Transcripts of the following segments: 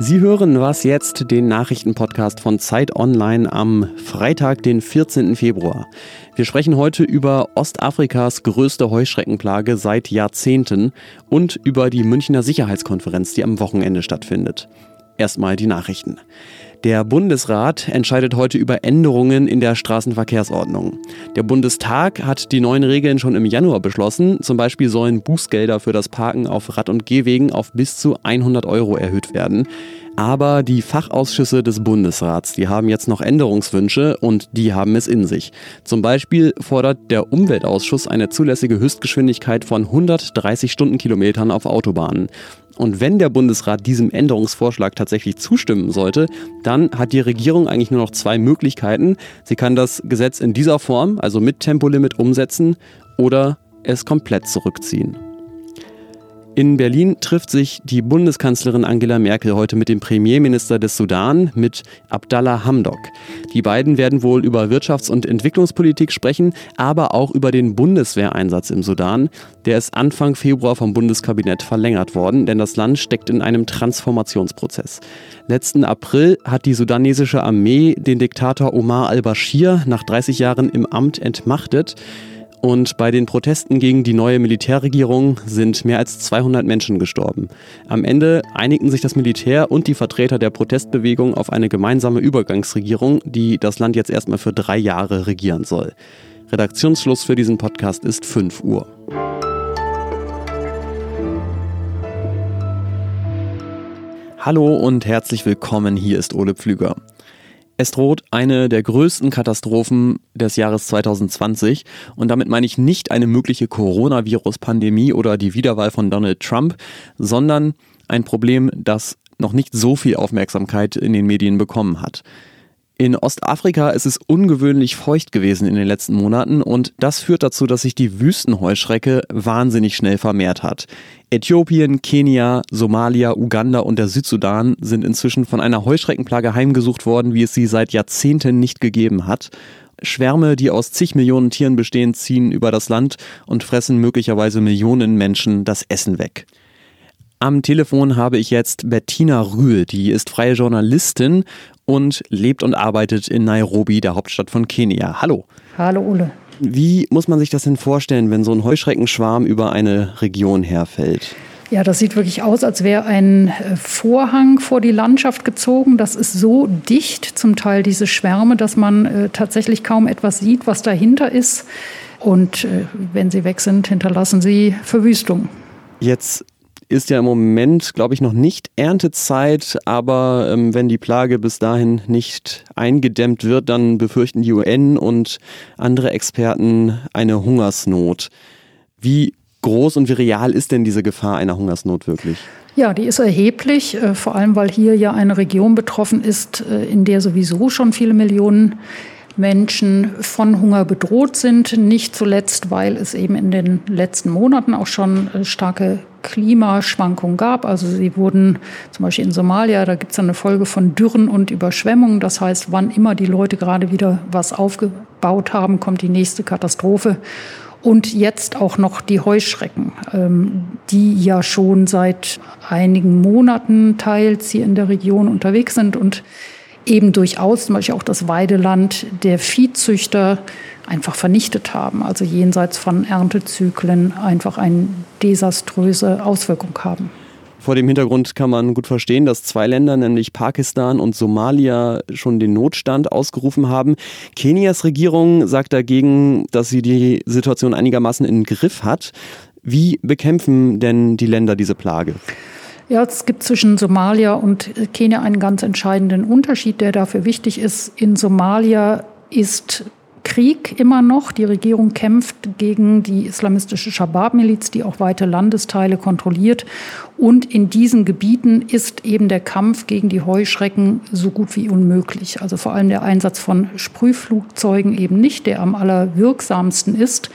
Sie hören was jetzt, den Nachrichtenpodcast von Zeit Online am Freitag, den 14. Februar. Wir sprechen heute über Ostafrikas größte Heuschreckenplage seit Jahrzehnten und über die Münchner Sicherheitskonferenz, die am Wochenende stattfindet. Erstmal die Nachrichten. Der Bundesrat entscheidet heute über Änderungen in der Straßenverkehrsordnung. Der Bundestag hat die neuen Regeln schon im Januar beschlossen. Zum Beispiel sollen Bußgelder für das Parken auf Rad- und Gehwegen auf bis zu 100 Euro erhöht werden. Aber die Fachausschüsse des Bundesrats, die haben jetzt noch Änderungswünsche und die haben es in sich. Zum Beispiel fordert der Umweltausschuss eine zulässige Höchstgeschwindigkeit von 130 Stundenkilometern auf Autobahnen. Und wenn der Bundesrat diesem Änderungsvorschlag tatsächlich zustimmen sollte, dann hat die Regierung eigentlich nur noch zwei Möglichkeiten. Sie kann das Gesetz in dieser Form, also mit Tempolimit, umsetzen oder es komplett zurückziehen. In Berlin trifft sich die Bundeskanzlerin Angela Merkel heute mit dem Premierminister des Sudan, mit Abdallah Hamdok. Die beiden werden wohl über Wirtschafts- und Entwicklungspolitik sprechen, aber auch über den Bundeswehreinsatz im Sudan. Der ist Anfang Februar vom Bundeskabinett verlängert worden, denn das Land steckt in einem Transformationsprozess. Letzten April hat die sudanesische Armee den Diktator Omar al-Bashir nach 30 Jahren im Amt entmachtet. Und bei den Protesten gegen die neue Militärregierung sind mehr als 200 Menschen gestorben. Am Ende einigten sich das Militär und die Vertreter der Protestbewegung auf eine gemeinsame Übergangsregierung, die das Land jetzt erstmal für drei Jahre regieren soll. Redaktionsschluss für diesen Podcast ist 5 Uhr. Hallo und herzlich willkommen, hier ist Ole Pflüger. Es droht eine der größten Katastrophen des Jahres 2020 und damit meine ich nicht eine mögliche Coronavirus-Pandemie oder die Wiederwahl von Donald Trump, sondern ein Problem, das noch nicht so viel Aufmerksamkeit in den Medien bekommen hat. In Ostafrika ist es ungewöhnlich feucht gewesen in den letzten Monaten und das führt dazu, dass sich die Wüstenheuschrecke wahnsinnig schnell vermehrt hat. Äthiopien, Kenia, Somalia, Uganda und der Südsudan sind inzwischen von einer Heuschreckenplage heimgesucht worden, wie es sie seit Jahrzehnten nicht gegeben hat. Schwärme, die aus zig Millionen Tieren bestehen, ziehen über das Land und fressen möglicherweise Millionen Menschen das Essen weg. Am Telefon habe ich jetzt Bettina Rühl, die ist freie Journalistin und lebt und arbeitet in Nairobi, der Hauptstadt von Kenia. Hallo. Hallo Ole. Wie muss man sich das denn vorstellen, wenn so ein Heuschreckenschwarm über eine Region herfällt? Ja, das sieht wirklich aus, als wäre ein äh, Vorhang vor die Landschaft gezogen. Das ist so dicht, zum Teil diese Schwärme, dass man äh, tatsächlich kaum etwas sieht, was dahinter ist. Und äh, wenn sie weg sind, hinterlassen sie Verwüstung. Jetzt ist ja im Moment, glaube ich, noch nicht Erntezeit, aber ähm, wenn die Plage bis dahin nicht eingedämmt wird, dann befürchten die UN und andere Experten eine Hungersnot. Wie groß und wie real ist denn diese Gefahr einer Hungersnot wirklich? Ja, die ist erheblich, äh, vor allem weil hier ja eine Region betroffen ist, äh, in der sowieso schon viele Millionen Menschen von Hunger bedroht sind. Nicht zuletzt, weil es eben in den letzten Monaten auch schon äh, starke Klimaschwankungen gab. Also sie wurden zum Beispiel in Somalia, da gibt es eine Folge von Dürren und Überschwemmungen. Das heißt, wann immer die Leute gerade wieder was aufgebaut haben, kommt die nächste Katastrophe. Und jetzt auch noch die Heuschrecken, ähm, die ja schon seit einigen Monaten teils hier in der Region unterwegs sind und eben durchaus zum Beispiel auch das Weideland der Viehzüchter einfach vernichtet haben, also jenseits von Erntezyklen einfach eine desaströse Auswirkung haben. Vor dem Hintergrund kann man gut verstehen, dass zwei Länder, nämlich Pakistan und Somalia, schon den Notstand ausgerufen haben. Kenias Regierung sagt dagegen, dass sie die Situation einigermaßen in den Griff hat. Wie bekämpfen denn die Länder diese Plage? Ja, es gibt zwischen Somalia und Kenia einen ganz entscheidenden Unterschied, der dafür wichtig ist. In Somalia ist Krieg immer noch. Die Regierung kämpft gegen die islamistische Shabab-Miliz, die auch weite Landesteile kontrolliert. Und in diesen Gebieten ist eben der Kampf gegen die Heuschrecken so gut wie unmöglich. Also vor allem der Einsatz von Sprühflugzeugen eben nicht, der am allerwirksamsten ist.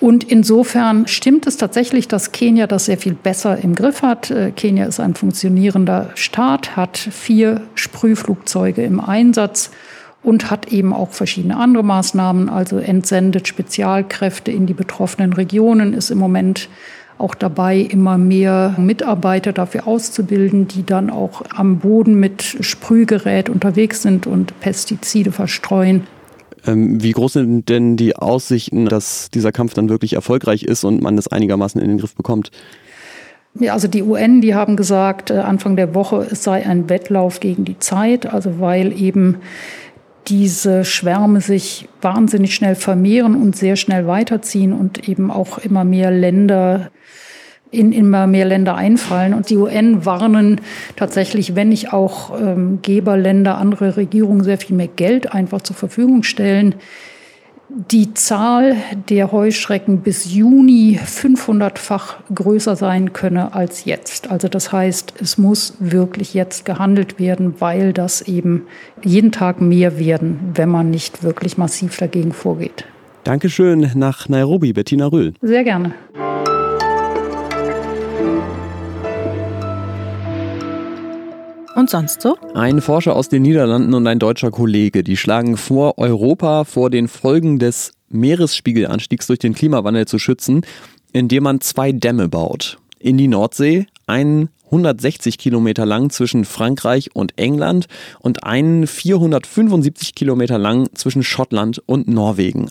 Und insofern stimmt es tatsächlich, dass Kenia das sehr viel besser im Griff hat. Äh, Kenia ist ein funktionierender Staat, hat vier Sprühflugzeuge im Einsatz und hat eben auch verschiedene andere Maßnahmen, also entsendet Spezialkräfte in die betroffenen Regionen, ist im Moment auch dabei, immer mehr Mitarbeiter dafür auszubilden, die dann auch am Boden mit Sprühgerät unterwegs sind und Pestizide verstreuen. Ähm, wie groß sind denn die Aussichten, dass dieser Kampf dann wirklich erfolgreich ist und man das einigermaßen in den Griff bekommt? Ja, also die UN, die haben gesagt, äh, Anfang der Woche, es sei ein Wettlauf gegen die Zeit, also weil eben diese Schwärme sich wahnsinnig schnell vermehren und sehr schnell weiterziehen und eben auch immer mehr Länder in immer mehr Länder einfallen. Und die UN warnen tatsächlich, wenn nicht auch ähm, Geberländer, andere Regierungen sehr viel mehr Geld einfach zur Verfügung stellen, die Zahl der Heuschrecken bis Juni 500-fach größer sein könne als jetzt. Also das heißt, es muss wirklich jetzt gehandelt werden, weil das eben jeden Tag mehr werden, wenn man nicht wirklich massiv dagegen vorgeht. Dankeschön nach Nairobi, Bettina Röhl. Sehr gerne. Und sonst so? Ein Forscher aus den Niederlanden und ein deutscher Kollege, die schlagen vor, Europa vor den Folgen des Meeresspiegelanstiegs durch den Klimawandel zu schützen, indem man zwei Dämme baut. In die Nordsee, einen 160 Kilometer lang zwischen Frankreich und England und einen 475 Kilometer lang zwischen Schottland und Norwegen.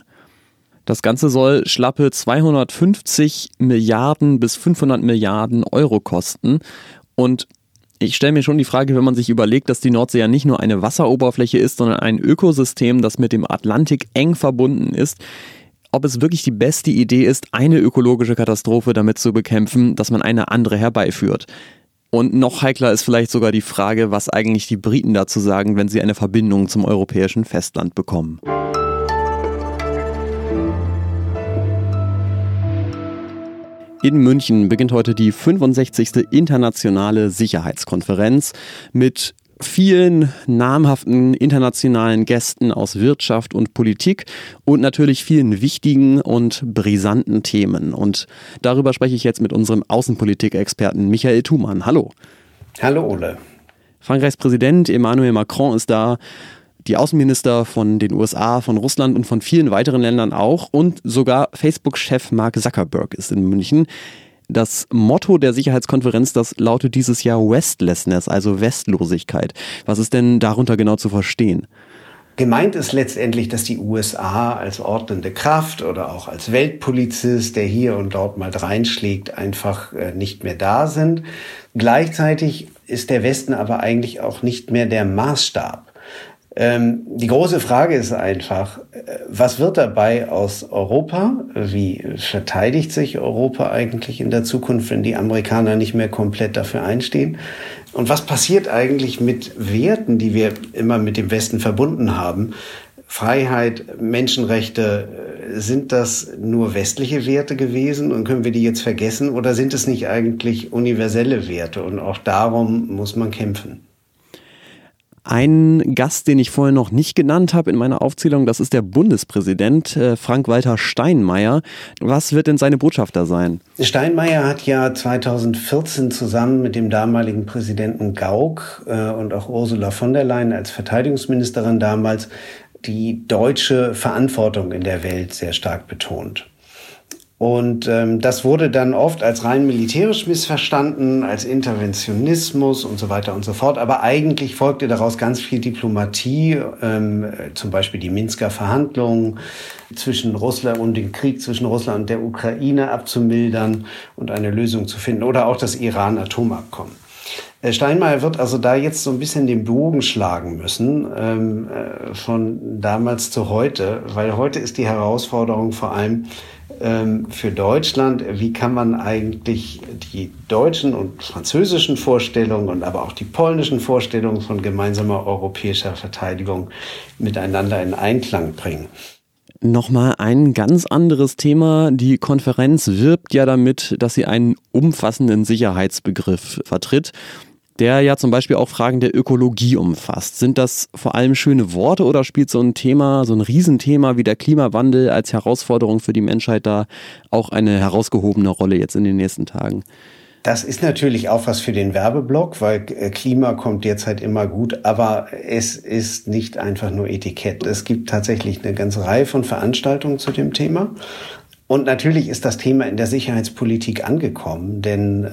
Das Ganze soll schlappe 250 Milliarden bis 500 Milliarden Euro kosten. Und ich stelle mir schon die Frage, wenn man sich überlegt, dass die Nordsee ja nicht nur eine Wasseroberfläche ist, sondern ein Ökosystem, das mit dem Atlantik eng verbunden ist, ob es wirklich die beste Idee ist, eine ökologische Katastrophe damit zu bekämpfen, dass man eine andere herbeiführt. Und noch heikler ist vielleicht sogar die Frage, was eigentlich die Briten dazu sagen, wenn sie eine Verbindung zum europäischen Festland bekommen. In München beginnt heute die 65. internationale Sicherheitskonferenz mit vielen namhaften internationalen Gästen aus Wirtschaft und Politik und natürlich vielen wichtigen und brisanten Themen. Und darüber spreche ich jetzt mit unserem Außenpolitikexperten Michael Thumann. Hallo. Hallo Ole. Frankreichs Präsident Emmanuel Macron ist da die Außenminister von den USA, von Russland und von vielen weiteren Ländern auch. Und sogar Facebook-Chef Mark Zuckerberg ist in München. Das Motto der Sicherheitskonferenz, das lautet dieses Jahr Westlessness, also Westlosigkeit. Was ist denn darunter genau zu verstehen? Gemeint ist letztendlich, dass die USA als ordnende Kraft oder auch als Weltpolizist, der hier und dort mal reinschlägt, einfach äh, nicht mehr da sind. Gleichzeitig ist der Westen aber eigentlich auch nicht mehr der Maßstab. Ähm, die große Frage ist einfach, äh, was wird dabei aus Europa? Wie verteidigt sich Europa eigentlich in der Zukunft, wenn die Amerikaner nicht mehr komplett dafür einstehen? Und was passiert eigentlich mit Werten, die wir immer mit dem Westen verbunden haben? Freiheit, Menschenrechte, äh, sind das nur westliche Werte gewesen und können wir die jetzt vergessen oder sind es nicht eigentlich universelle Werte? Und auch darum muss man kämpfen. Ein Gast, den ich vorher noch nicht genannt habe in meiner Aufzählung, das ist der Bundespräsident äh, Frank-Walter Steinmeier. Was wird denn seine Botschaft da sein? Steinmeier hat ja 2014 zusammen mit dem damaligen Präsidenten Gauck äh, und auch Ursula von der Leyen als Verteidigungsministerin damals die deutsche Verantwortung in der Welt sehr stark betont. Und ähm, das wurde dann oft als rein militärisch missverstanden, als Interventionismus und so weiter und so fort. Aber eigentlich folgte daraus ganz viel Diplomatie, ähm, zum Beispiel die Minsker Verhandlungen zwischen Russland und den Krieg zwischen Russland und der Ukraine abzumildern und eine Lösung zu finden oder auch das Iran-Atomabkommen. Äh, Steinmeier wird also da jetzt so ein bisschen den Bogen schlagen müssen, ähm, äh, von damals zu heute, weil heute ist die Herausforderung vor allem, für Deutschland. Wie kann man eigentlich die deutschen und französischen Vorstellungen und aber auch die polnischen Vorstellungen von gemeinsamer europäischer Verteidigung miteinander in Einklang bringen? Nochmal ein ganz anderes Thema. Die Konferenz wirbt ja damit, dass sie einen umfassenden Sicherheitsbegriff vertritt der ja zum Beispiel auch Fragen der Ökologie umfasst. Sind das vor allem schöne Worte oder spielt so ein Thema, so ein Riesenthema wie der Klimawandel als Herausforderung für die Menschheit da auch eine herausgehobene Rolle jetzt in den nächsten Tagen? Das ist natürlich auch was für den Werbeblock, weil äh, Klima kommt derzeit immer gut, aber es ist nicht einfach nur Etikett. Es gibt tatsächlich eine ganze Reihe von Veranstaltungen zu dem Thema. Und natürlich ist das Thema in der Sicherheitspolitik angekommen, denn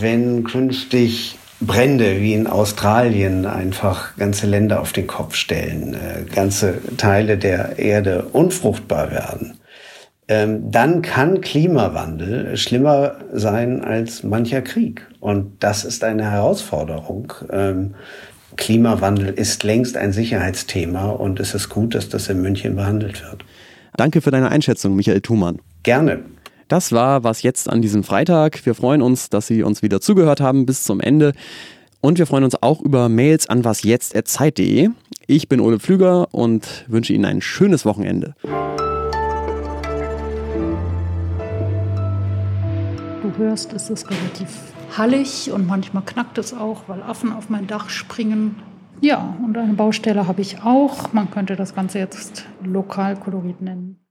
wenn künftig Brände wie in Australien einfach ganze Länder auf den Kopf stellen, äh, ganze Teile der Erde unfruchtbar werden, ähm, dann kann Klimawandel schlimmer sein als mancher Krieg. Und das ist eine Herausforderung. Ähm, Klimawandel ist längst ein Sicherheitsthema und es ist gut, dass das in München behandelt wird. Danke für deine Einschätzung, Michael Thumann. Gerne. Das war was jetzt an diesem Freitag. Wir freuen uns, dass Sie uns wieder zugehört haben bis zum Ende. Und wir freuen uns auch über Mails an wasjetzt.zeit.de. Ich bin Ole Pflüger und wünsche Ihnen ein schönes Wochenende. Du hörst, es ist relativ hallig und manchmal knackt es auch, weil Affen auf mein Dach springen. Ja, und eine Baustelle habe ich auch. Man könnte das Ganze jetzt Lokalkolorit nennen.